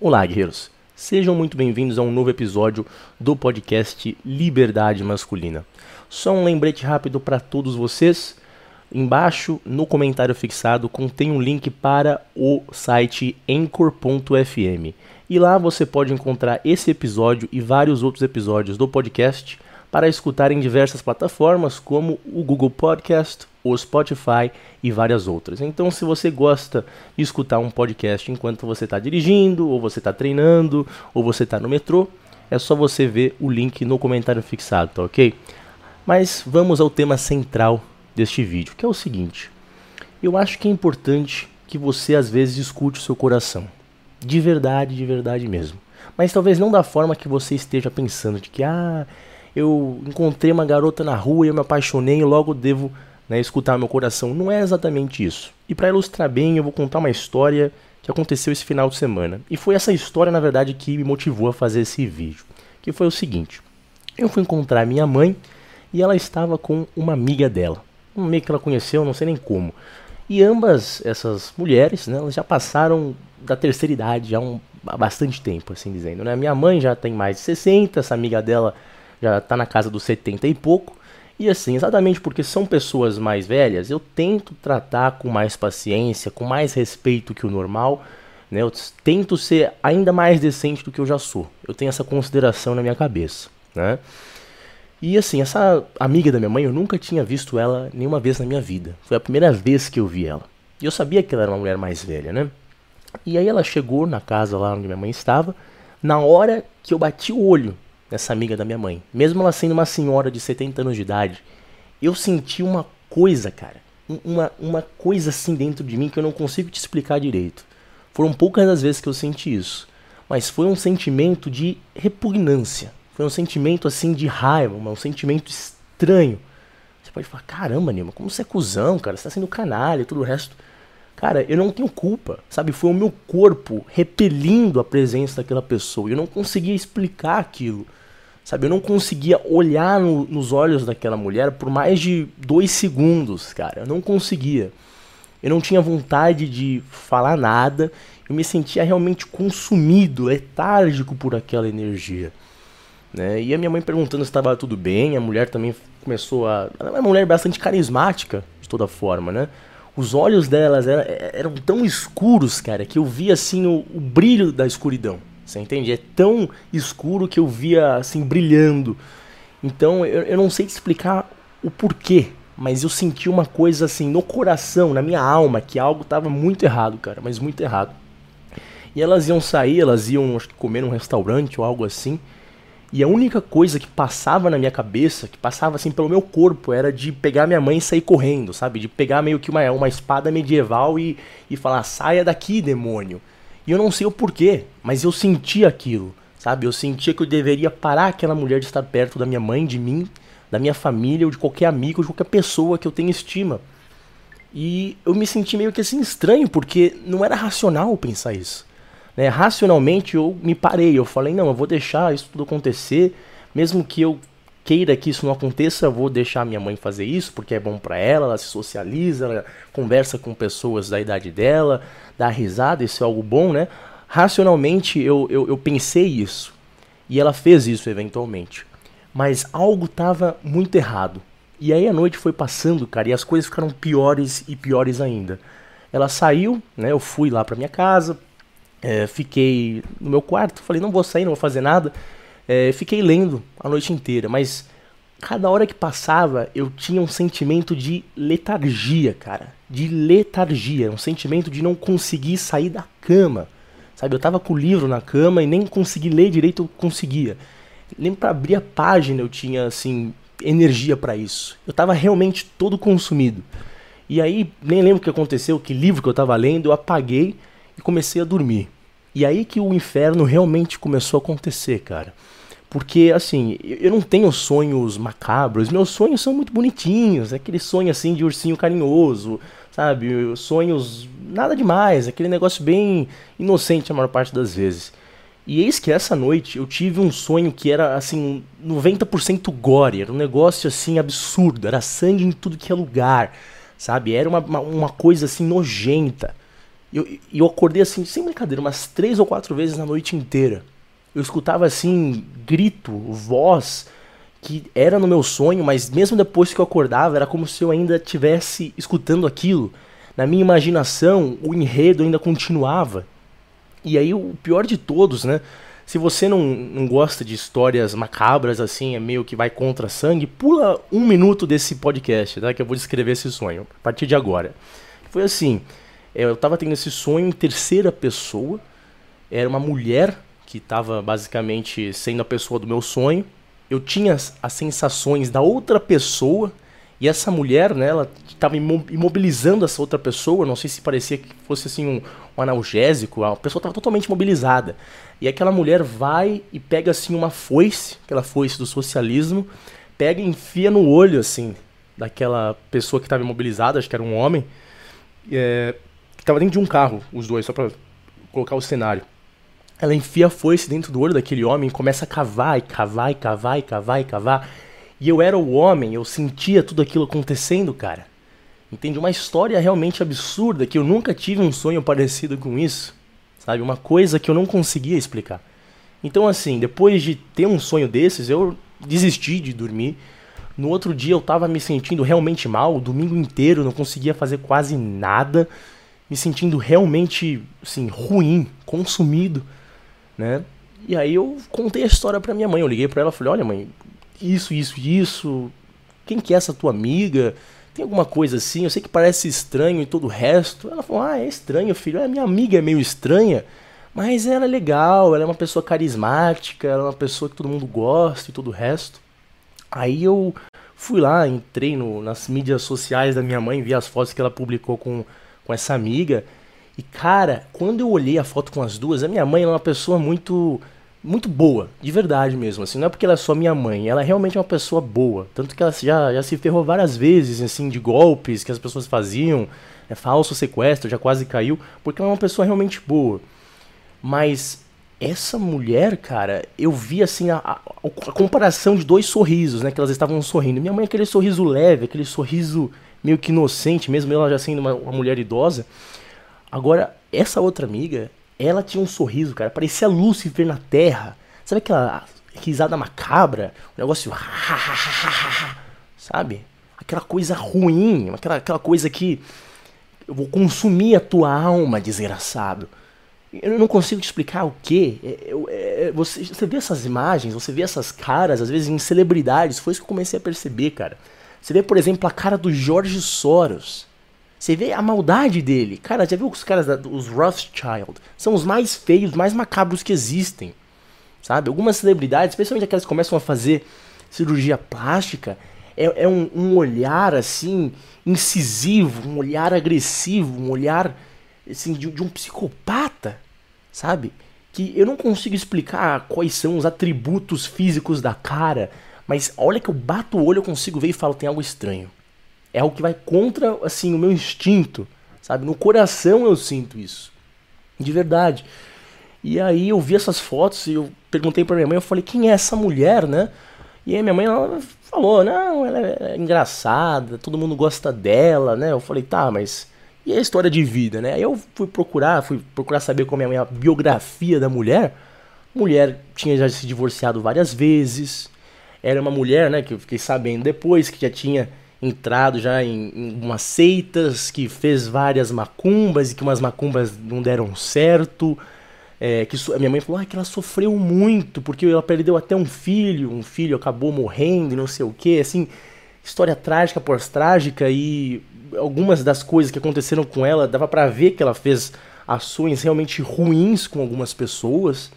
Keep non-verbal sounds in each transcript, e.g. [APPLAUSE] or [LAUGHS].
Olá, guerreiros. Sejam muito bem-vindos a um novo episódio do podcast Liberdade Masculina. Só um lembrete rápido para todos vocês. Embaixo no comentário fixado contém um link para o site Anchor.fm. E lá você pode encontrar esse episódio e vários outros episódios do podcast para escutar em diversas plataformas como o Google Podcast, o Spotify e várias outras. Então, se você gosta de escutar um podcast enquanto você está dirigindo, ou você está treinando, ou você está no metrô, é só você ver o link no comentário fixado, tá ok? Mas vamos ao tema central deste vídeo, que é o seguinte: eu acho que é importante que você às vezes escute o seu coração, de verdade, de verdade mesmo. Mas talvez não da forma que você esteja pensando, de que ah, eu encontrei uma garota na rua e eu me apaixonei e logo devo né, escutar meu coração. Não é exatamente isso. E para ilustrar bem, eu vou contar uma história que aconteceu esse final de semana. E foi essa história, na verdade, que me motivou a fazer esse vídeo. Que foi o seguinte: eu fui encontrar minha mãe e ela estava com uma amiga dela. Um meio que ela conheceu, não sei nem como. E ambas essas mulheres, né, elas já passaram da terceira idade já um, há bastante tempo, assim dizendo. Né? Minha mãe já tem mais de 60, essa amiga dela já está na casa dos 70 e pouco. E assim, exatamente porque são pessoas mais velhas, eu tento tratar com mais paciência, com mais respeito que o normal. Né? Eu tento ser ainda mais decente do que eu já sou. Eu tenho essa consideração na minha cabeça. Né? E assim, essa amiga da minha mãe, eu nunca tinha visto ela nenhuma vez na minha vida. Foi a primeira vez que eu vi ela. E eu sabia que ela era uma mulher mais velha, né? E aí ela chegou na casa lá onde minha mãe estava. Na hora que eu bati o olho nessa amiga da minha mãe. Mesmo ela sendo uma senhora de 70 anos de idade, eu senti uma coisa, cara. Uma, uma coisa assim dentro de mim que eu não consigo te explicar direito. Foram poucas as vezes que eu senti isso. Mas foi um sentimento de repugnância. Foi um sentimento assim de raiva, um sentimento estranho. Você pode falar, caramba, Nilma, como você é cuzão, cara? Você tá sendo canalha e tudo o resto. Cara, eu não tenho culpa, sabe? Foi o meu corpo repelindo a presença daquela pessoa. Eu não conseguia explicar aquilo. Sabe, eu não conseguia olhar no, nos olhos daquela mulher por mais de dois segundos, cara. Eu não conseguia. Eu não tinha vontade de falar nada. Eu me sentia realmente consumido, letárgico por aquela energia. Né? E a minha mãe perguntando se estava tudo bem. A mulher também começou a. Ela é uma mulher bastante carismática, de toda forma, né? Os olhos delas eram, tão escuros, cara, que eu via assim o, o brilho da escuridão. Você entende? É tão escuro que eu via assim brilhando. Então eu, eu não sei te explicar o porquê, mas eu senti uma coisa assim no coração, na minha alma, que algo estava muito errado, cara, mas muito errado. E elas iam sair, elas iam acho que comer num restaurante ou algo assim. E a única coisa que passava na minha cabeça, que passava assim pelo meu corpo, era de pegar minha mãe e sair correndo, sabe? De pegar meio que uma, uma espada medieval e, e falar: saia daqui, demônio. E eu não sei o porquê, mas eu senti aquilo, sabe? Eu sentia que eu deveria parar aquela mulher de estar perto da minha mãe, de mim, da minha família, ou de qualquer amigo, ou de qualquer pessoa que eu tenha estima. E eu me senti meio que assim estranho, porque não era racional pensar isso. Né? Racionalmente eu me parei, eu falei, não, eu vou deixar isso tudo acontecer, mesmo que eu queira que isso não aconteça, eu vou deixar minha mãe fazer isso, porque é bom para ela, ela se socializa, ela conversa com pessoas da idade dela, dá risada, isso é algo bom, né? Racionalmente eu, eu, eu pensei isso, e ela fez isso eventualmente. Mas algo estava muito errado. E aí a noite foi passando, cara, e as coisas ficaram piores e piores ainda. Ela saiu, né? Eu fui lá para minha casa, é, fiquei no meu quarto, falei, não vou sair, não vou fazer nada. É, fiquei lendo a noite inteira, mas cada hora que passava eu tinha um sentimento de letargia, cara. De letargia, um sentimento de não conseguir sair da cama. Sabe, eu tava com o livro na cama e nem consegui ler direito, eu conseguia. Nem para abrir a página eu tinha assim energia para isso. Eu tava realmente todo consumido. E aí, nem lembro o que aconteceu, que livro que eu tava lendo, eu apaguei e comecei a dormir. E aí que o inferno realmente começou a acontecer, cara. Porque, assim, eu não tenho sonhos macabros, meus sonhos são muito bonitinhos, aquele sonho assim de ursinho carinhoso, sabe? Sonhos nada demais, aquele negócio bem inocente a maior parte das vezes. E eis que essa noite eu tive um sonho que era assim, 90% gore, era um negócio assim absurdo, era sangue em tudo que é lugar, sabe? Era uma, uma, uma coisa assim nojenta. E eu, eu acordei assim, sem brincadeira, umas três ou quatro vezes na noite inteira. Eu escutava assim, grito, voz, que era no meu sonho, mas mesmo depois que eu acordava, era como se eu ainda estivesse escutando aquilo. Na minha imaginação, o enredo ainda continuava. E aí o pior de todos, né? Se você não, não gosta de histórias macabras, assim, é meio que vai contra sangue, pula um minuto desse podcast, tá? Que eu vou descrever esse sonho, a partir de agora. Foi assim, eu tava tendo esse sonho em terceira pessoa, era uma mulher que estava basicamente sendo a pessoa do meu sonho. Eu tinha as sensações da outra pessoa, e essa mulher, né, ela estava imobilizando essa outra pessoa, não sei se parecia que fosse assim um, um analgésico, a pessoa estava totalmente imobilizada. E aquela mulher vai e pega assim uma foice, aquela foice do socialismo, pega e enfia no olho assim daquela pessoa que estava imobilizada, acho que era um homem, é, estava dentro de um carro, os dois, só para colocar o cenário. Ela enfia a foice dentro do olho daquele homem e começa a cavar e cavar e cavar e cavar e cavar. E eu era o homem, eu sentia tudo aquilo acontecendo, cara. Entende? Uma história realmente absurda que eu nunca tive um sonho parecido com isso. Sabe? Uma coisa que eu não conseguia explicar. Então, assim, depois de ter um sonho desses, eu desisti de dormir. No outro dia eu tava me sentindo realmente mal, o domingo inteiro não conseguia fazer quase nada, me sentindo realmente, assim, ruim, consumido, né? E aí eu contei a história para minha mãe, eu liguei para ela, falei: "Olha, mãe, isso, isso, isso. Quem que é essa tua amiga? Tem alguma coisa assim? Eu sei que parece estranho e todo o resto. Ela falou: Ah, é estranho, filho. É, minha amiga é meio estranha, mas ela é legal, ela é uma pessoa carismática, ela é uma pessoa que todo mundo gosta e todo o resto. Aí eu fui lá, entrei no, nas mídias sociais da minha mãe, vi as fotos que ela publicou com, com essa amiga. E cara, quando eu olhei a foto com as duas, a minha mãe é uma pessoa muito muito boa, de verdade mesmo, assim, não é porque ela é só minha mãe, ela é realmente uma pessoa boa, tanto que ela já, já se ferrou várias vezes, assim, de golpes que as pessoas faziam, é falso sequestro, já quase caiu, porque ela é uma pessoa realmente boa. Mas essa mulher, cara, eu vi, assim, a, a, a comparação de dois sorrisos, né, que elas estavam sorrindo. Minha mãe aquele sorriso leve, aquele sorriso meio que inocente, mesmo ela já sendo uma, uma mulher idosa. Agora, essa outra amiga, ela tinha um sorriso, cara, parecia Lúcifer na Terra. Sabe aquela risada macabra? Um negócio. Sabe? Aquela coisa ruim, aquela, aquela coisa que. Eu vou consumir a tua alma, desgraçado. Eu não consigo te explicar o que. É, é, você, você vê essas imagens, você vê essas caras, às vezes em celebridades. Foi isso que eu comecei a perceber, cara. Você vê, por exemplo, a cara do George Soros. Você vê a maldade dele. Cara, já viu os caras, da, os Rothschild? São os mais feios, mais macabros que existem. Sabe? Algumas celebridades, especialmente aquelas que começam a fazer cirurgia plástica, é, é um, um, olhar assim, incisivo, um olhar agressivo, um olhar assim, de, de um psicopata. Sabe? Que eu não consigo explicar quais são os atributos físicos da cara, mas olha que eu bato o olho, eu consigo ver e falo, tem algo estranho é algo que vai contra assim o meu instinto, sabe? No coração eu sinto isso. De verdade. E aí eu vi essas fotos e eu perguntei para minha mãe, eu falei: "Quem é essa mulher, né?" E aí minha mãe ela falou: "Não, ela é engraçada, todo mundo gosta dela, né?" Eu falei: "Tá, mas e a história de vida, né?" Aí eu fui procurar, fui procurar saber como é a biografia da mulher. Mulher tinha já se divorciado várias vezes. Era uma mulher, né, que eu fiquei sabendo depois que já tinha entrado já em, em umas seitas, que fez várias macumbas e que umas macumbas não deram certo. É, que a minha mãe falou ah, que ela sofreu muito, porque ela perdeu até um filho, um filho acabou morrendo e não sei o que, assim, história trágica pós-trágica e algumas das coisas que aconteceram com ela, dava para ver que ela fez ações realmente ruins com algumas pessoas,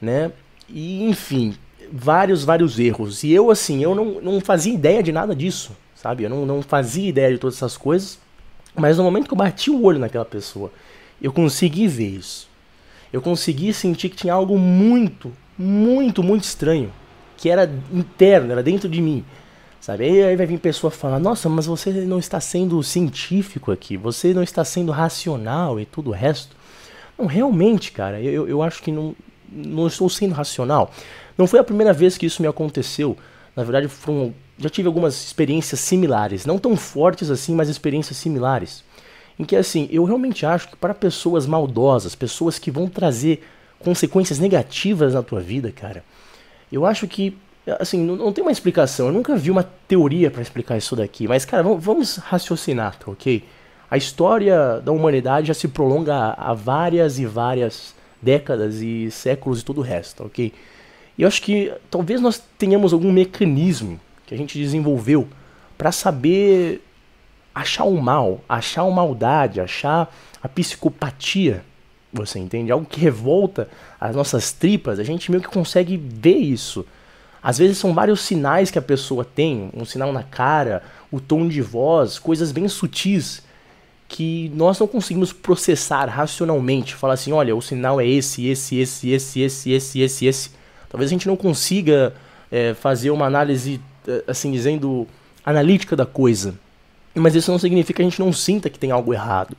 né? E enfim, vários, vários erros. E eu, assim, eu não, não fazia ideia de nada disso sabe? Eu não, não fazia ideia de todas essas coisas, mas no momento que eu bati o olho naquela pessoa, eu consegui ver isso. Eu consegui sentir que tinha algo muito, muito, muito estranho, que era interno, era dentro de mim. Sabe? Aí vai vir pessoa falar: Nossa, mas você não está sendo científico aqui, você não está sendo racional e tudo o resto. Não, realmente, cara, eu, eu acho que não, não estou sendo racional. Não foi a primeira vez que isso me aconteceu. Na verdade, foram já tive algumas experiências similares, não tão fortes assim, mas experiências similares. em que assim, eu realmente acho que para pessoas maldosas, pessoas que vão trazer consequências negativas na tua vida, cara, eu acho que assim, não, não tem uma explicação. Eu nunca vi uma teoria para explicar isso daqui, mas cara, vamos, vamos raciocinar, tá, OK? A história da humanidade já se prolonga há várias e várias décadas e séculos e todo o resto, tá, OK? E eu acho que talvez nós tenhamos algum mecanismo que a gente desenvolveu para saber achar o mal, achar a maldade, achar a psicopatia, você entende? Algo que revolta as nossas tripas, a gente meio que consegue ver isso. Às vezes são vários sinais que a pessoa tem, um sinal na cara, o tom de voz, coisas bem sutis que nós não conseguimos processar racionalmente, falar assim, olha, o sinal é esse, esse, esse, esse, esse, esse, esse, esse. Talvez a gente não consiga é, fazer uma análise, é, assim dizendo, analítica da coisa. Mas isso não significa que a gente não sinta que tem algo errado.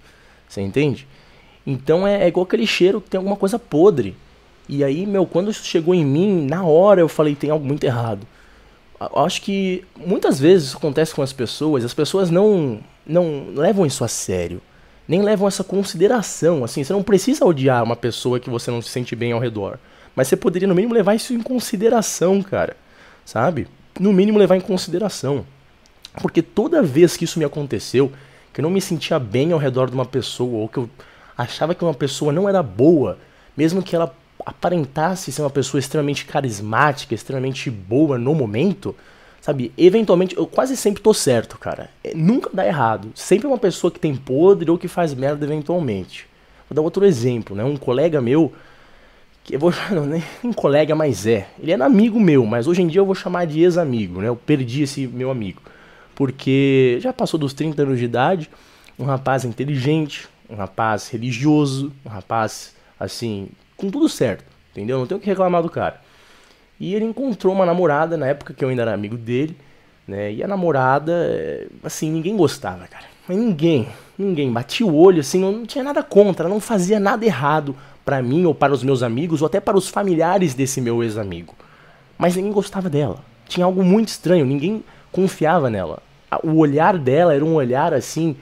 Você entende? Então é, é igual aquele cheiro que tem alguma coisa podre. E aí, meu, quando isso chegou em mim, na hora eu falei, tem algo muito errado. Eu acho que muitas vezes isso acontece com as pessoas, as pessoas não, não levam isso a sério. Nem levam essa consideração. Assim, você não precisa odiar uma pessoa que você não se sente bem ao redor. Mas você poderia, no mínimo, levar isso em consideração, cara. Sabe? No mínimo, levar em consideração. Porque toda vez que isso me aconteceu, que eu não me sentia bem ao redor de uma pessoa, ou que eu achava que uma pessoa não era boa, mesmo que ela aparentasse ser uma pessoa extremamente carismática, extremamente boa no momento, sabe? Eventualmente, eu quase sempre tô certo, cara. É, nunca dá errado. Sempre é uma pessoa que tem podre ou que faz merda eventualmente. Vou dar outro exemplo, né? Um colega meu, que eu vou [LAUGHS] não, nem colega, mas é. Ele era amigo meu, mas hoje em dia eu vou chamar de ex-amigo, né? Eu perdi esse meu amigo porque já passou dos 30 anos de idade, um rapaz inteligente, um rapaz religioso, um rapaz assim, com tudo certo, entendeu? Não tenho o que reclamar do cara. E ele encontrou uma namorada na época que eu ainda era amigo dele, né? E a namorada, assim, ninguém gostava, cara. Mas ninguém, ninguém. Batia o olho, assim, não, não tinha nada contra, não fazia nada errado para mim ou para os meus amigos ou até para os familiares desse meu ex-amigo. Mas ninguém gostava dela. Tinha algo muito estranho, ninguém confiava nela o olhar dela era um olhar assim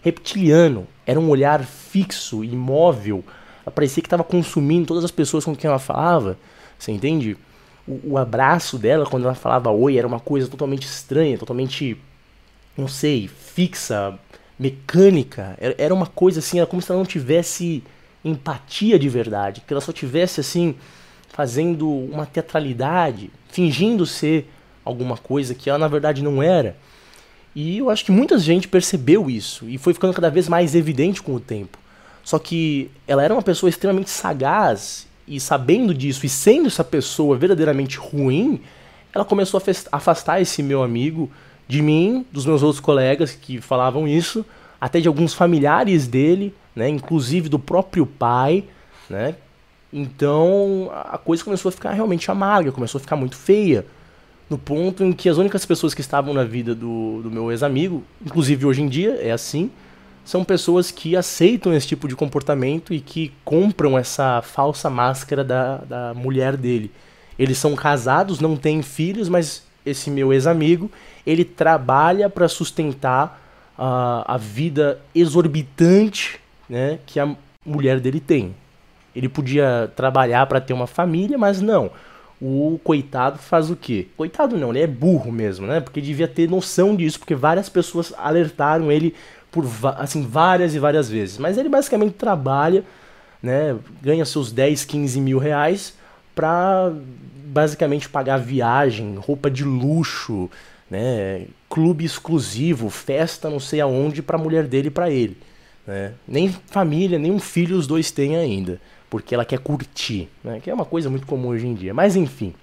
reptiliano, era um olhar fixo, imóvel. Parecia que estava consumindo todas as pessoas com quem ela falava. Você entende? O, o, abraço dela quando ela falava oi era uma coisa totalmente estranha, totalmente, não sei, fixa, mecânica. Era, uma coisa assim, era como se ela não tivesse empatia de verdade, que ela só tivesse assim fazendo uma teatralidade, fingindo ser alguma coisa que ela na verdade não era. E eu acho que muita gente percebeu isso e foi ficando cada vez mais evidente com o tempo. Só que ela era uma pessoa extremamente sagaz e sabendo disso e sendo essa pessoa verdadeiramente ruim, ela começou a afastar esse meu amigo de mim, dos meus outros colegas que falavam isso, até de alguns familiares dele, né, inclusive do próprio pai, né? Então a coisa começou a ficar realmente amarga, começou a ficar muito feia no ponto em que as únicas pessoas que estavam na vida do, do meu ex-amigo, inclusive hoje em dia é assim, são pessoas que aceitam esse tipo de comportamento e que compram essa falsa máscara da, da mulher dele. Eles são casados, não têm filhos, mas esse meu ex-amigo, ele trabalha para sustentar uh, a vida exorbitante né, que a mulher dele tem. Ele podia trabalhar para ter uma família, mas não o coitado faz o quê? Coitado não, ele é burro mesmo, né? Porque devia ter noção disso, porque várias pessoas alertaram ele por assim várias e várias vezes. Mas ele basicamente trabalha, né? Ganha seus 10, 15 mil reais pra basicamente pagar viagem, roupa de luxo, né? Clube exclusivo, festa não sei aonde pra mulher dele e pra ele. Né? Nem família, nem um filho os dois têm ainda porque ela quer curtir, né? que é uma coisa muito comum hoje em dia. Mas enfim,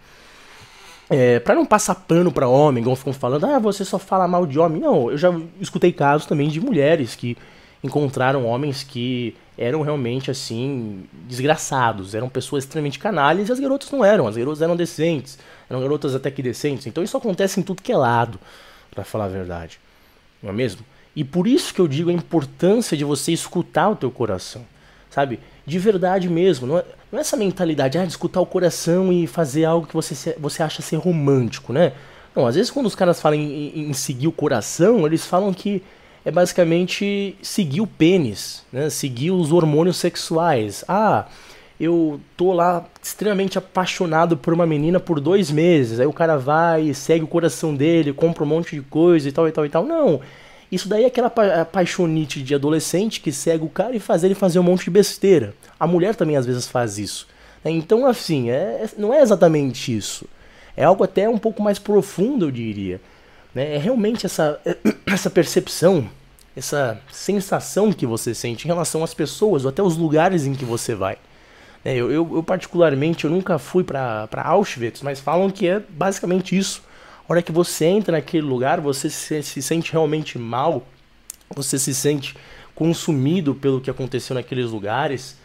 é, para não passar pano para homem, igual ficam falando, ah, você só fala mal de homem. Não, eu já escutei casos também de mulheres que encontraram homens que eram realmente assim desgraçados, eram pessoas extremamente canalhas e as garotas não eram, as garotas eram decentes, eram garotas até que decentes. Então isso acontece em tudo que é lado, para falar a verdade. Não é mesmo? E por isso que eu digo a importância de você escutar o teu coração, sabe? de verdade mesmo. Não é, não é essa mentalidade ah, de escutar o coração e fazer algo que você, você acha ser romântico, né? Não, às vezes quando os caras falam em, em seguir o coração, eles falam que é basicamente seguir o pênis, né? seguir os hormônios sexuais. Ah, eu tô lá extremamente apaixonado por uma menina por dois meses. Aí o cara vai, segue o coração dele, compra um monte de coisa e tal e tal e tal. Não. Isso daí é aquela pa paixonite de adolescente que segue o cara e faz ele fazer um monte de besteira. A mulher também às vezes faz isso. Né? Então, assim, é, é, não é exatamente isso. É algo até um pouco mais profundo, eu diria. Né? É realmente essa, [CLEARS THROAT] essa percepção, essa sensação que você sente em relação às pessoas ou até os lugares em que você vai. É, eu, eu, eu, particularmente, eu nunca fui para Auschwitz, mas falam que é basicamente isso. A hora que você entra naquele lugar, você se, se sente realmente mal, você se sente consumido pelo que aconteceu naqueles lugares,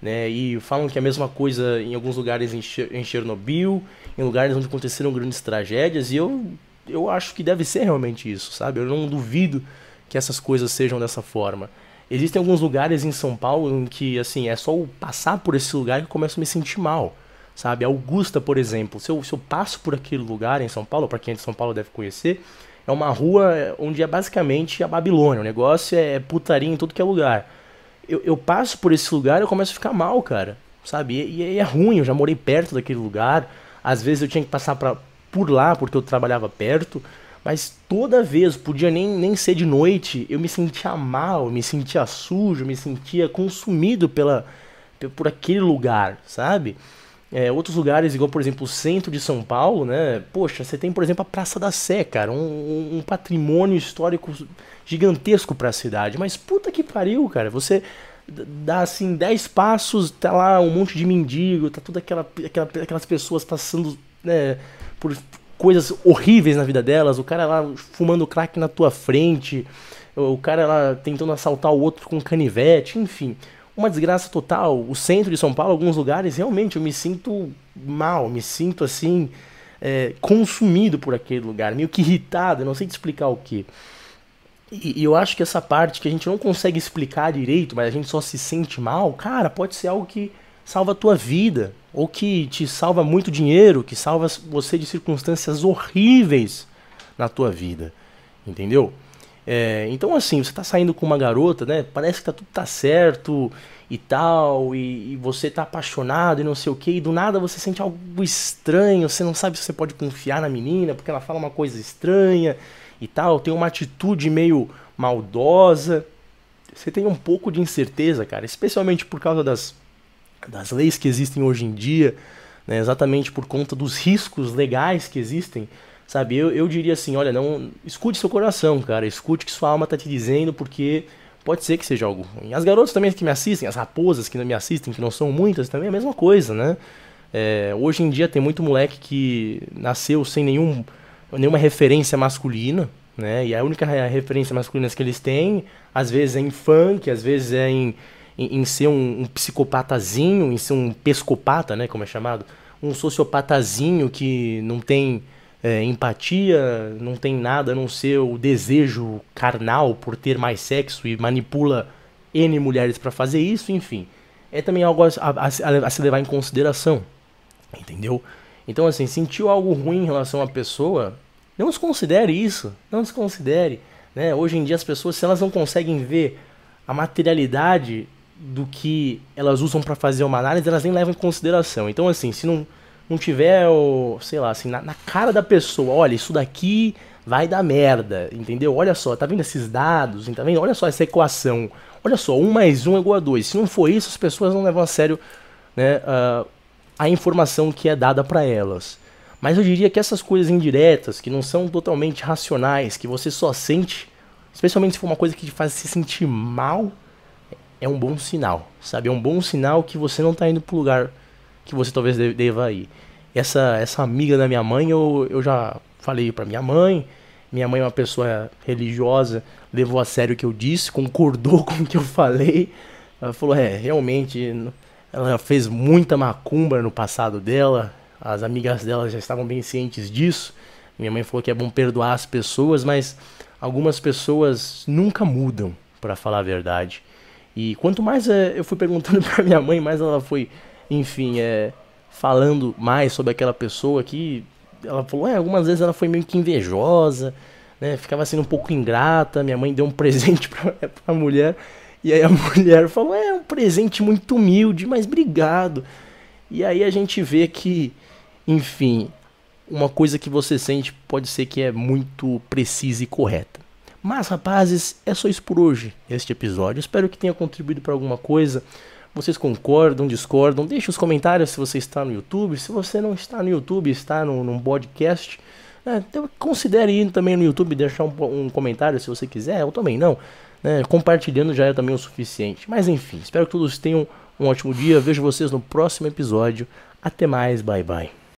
né? E falam que é a mesma coisa em alguns lugares em, em Chernobyl, em lugares onde aconteceram grandes tragédias, e eu, eu acho que deve ser realmente isso, sabe? Eu não duvido que essas coisas sejam dessa forma. Existem alguns lugares em São Paulo em que, assim, é só passar por esse lugar que eu começo a me sentir mal, sabe? Augusta, por exemplo, se eu, se eu passo por aquele lugar em São Paulo, para quem é de São Paulo deve conhecer, é uma rua onde é basicamente a Babilônia, o negócio é putaria em tudo que é lugar. Eu, eu passo por esse lugar e eu começo a ficar mal, cara, sabe? E, e é ruim, eu já morei perto daquele lugar, às vezes eu tinha que passar pra, por lá porque eu trabalhava perto, mas toda vez, podia nem, nem ser de noite, eu me sentia mal, me sentia sujo, me sentia consumido pela, por aquele lugar, sabe? É, outros lugares, igual por exemplo o centro de São Paulo, né? Poxa, você tem por exemplo a Praça da Sé, cara, um, um patrimônio histórico gigantesco para a cidade. Mas puta que pariu, cara, você dá assim 10 passos, tá lá um monte de mendigo, tá toda aquela, aquela aquelas pessoas passando né, por coisas horríveis na vida delas, o cara lá fumando crack na tua frente, o cara lá tentando assaltar o outro com canivete, enfim. Uma desgraça total. O centro de São Paulo, alguns lugares, realmente eu me sinto mal, me sinto assim, é, consumido por aquele lugar, meio que irritado, não sei te explicar o que. E, e, eu acho que essa parte que a gente não consegue explicar direito, mas a gente só se sente mal, cara, pode ser algo que salva a tua vida, ou que te salva muito dinheiro, que salva você de circunstâncias horríveis na tua vida, entendeu? É, então assim, você tá saindo com uma garota, né? Parece que tá, tudo tá certo e tal, e, e, você tá apaixonado e não sei o que, e do nada você sente algo estranho, você não sabe se você pode confiar na menina, porque ela fala uma coisa estranha e tal, tem uma atitude meio maldosa. Você tem um pouco de incerteza, cara, especialmente por causa das das leis que existem hoje em dia, né, exatamente por conta dos riscos legais que existem, sabe? Eu, eu diria assim, olha, não escute seu coração, cara, escute o que sua alma está te dizendo, porque pode ser que seja algo ruim. As garotas também que me assistem, as raposas que me assistem, que não são muitas, também é a mesma coisa, né? É, hoje em dia tem muito moleque que nasceu sem nenhum, nenhuma referência masculina, né? E a única referência masculina que eles têm, às vezes é em funk, às vezes é em em, em ser um, um, psicopatazinho, em ser um pescopata, né, como é chamado, um sociopatazinho que não tem é, empatia, não tem nada a não ser o desejo carnal por ter mais sexo e manipula N mulheres para fazer isso, enfim. É também algo a, a, a, se levar em consideração, entendeu? Então, assim, sentiu algo ruim em relação à pessoa, não desconsidere isso, não desconsidere. Né? Hoje em dia as pessoas, se elas não conseguem ver a materialidade do que elas usam para fazer uma análise, elas nem levam em consideração. Então, assim, se não, não tiver, sei lá, assim, na, na, cara da pessoa, olha, isso daqui vai dar merda, entendeu? Olha só, tá vendo esses dados, tá vendo? Olha só essa equação. Olha só, 1 mais 1 é igual a 2. Se não for isso, as pessoas não levam a sério né, uh, a informação que é dada para elas. Mas eu diria que essas coisas indiretas, que não são totalmente racionais, que você só sente, especialmente se for uma coisa que te faz se sentir mal, é um bom sinal, sabe? É um bom sinal que você não está indo para o lugar que você talvez deva ir. Essa, essa amiga da minha mãe, eu, eu já falei para minha mãe. Minha mãe é uma pessoa religiosa, levou a sério o que eu disse, concordou [LAUGHS] com o que eu falei. Ela falou: é, realmente, ela fez muita macumba no passado dela, as amigas dela já estavam bem cientes disso. Minha mãe falou que é bom perdoar as pessoas, mas algumas pessoas nunca mudam, para falar a verdade. E quanto mais é, eu fui perguntando [LAUGHS] para minha mãe, mais ela foi, enfim, é, falando mais sobre aquela pessoa que ela falou, é, algumas vezes ela foi meio que invejosa, né? Ficava sendo um pouco ingrata. Minha mãe deu um [LAUGHS] presente pra, pra mulher. E aí a [LAUGHS] mulher falou: é um presente muito humilde, mas obrigado. E aí a gente vê que, enfim, uma coisa que você sente pode ser que é muito precisa e correta. Mas, rapazes, é só isso por hoje, este episódio. Espero que tenha contribuído para alguma coisa. Vocês concordam, discordam? Deixe os comentários se você está no YouTube. Se você não está no YouTube, está no, num podcast, né, então considere ir também no YouTube deixar um, um, comentário se você quiser, ou também não. Né, compartilhando já é também o suficiente. Mas enfim, espero que todos tenham um ótimo dia. Vejo vocês no próximo episódio. Até mais, bye bye.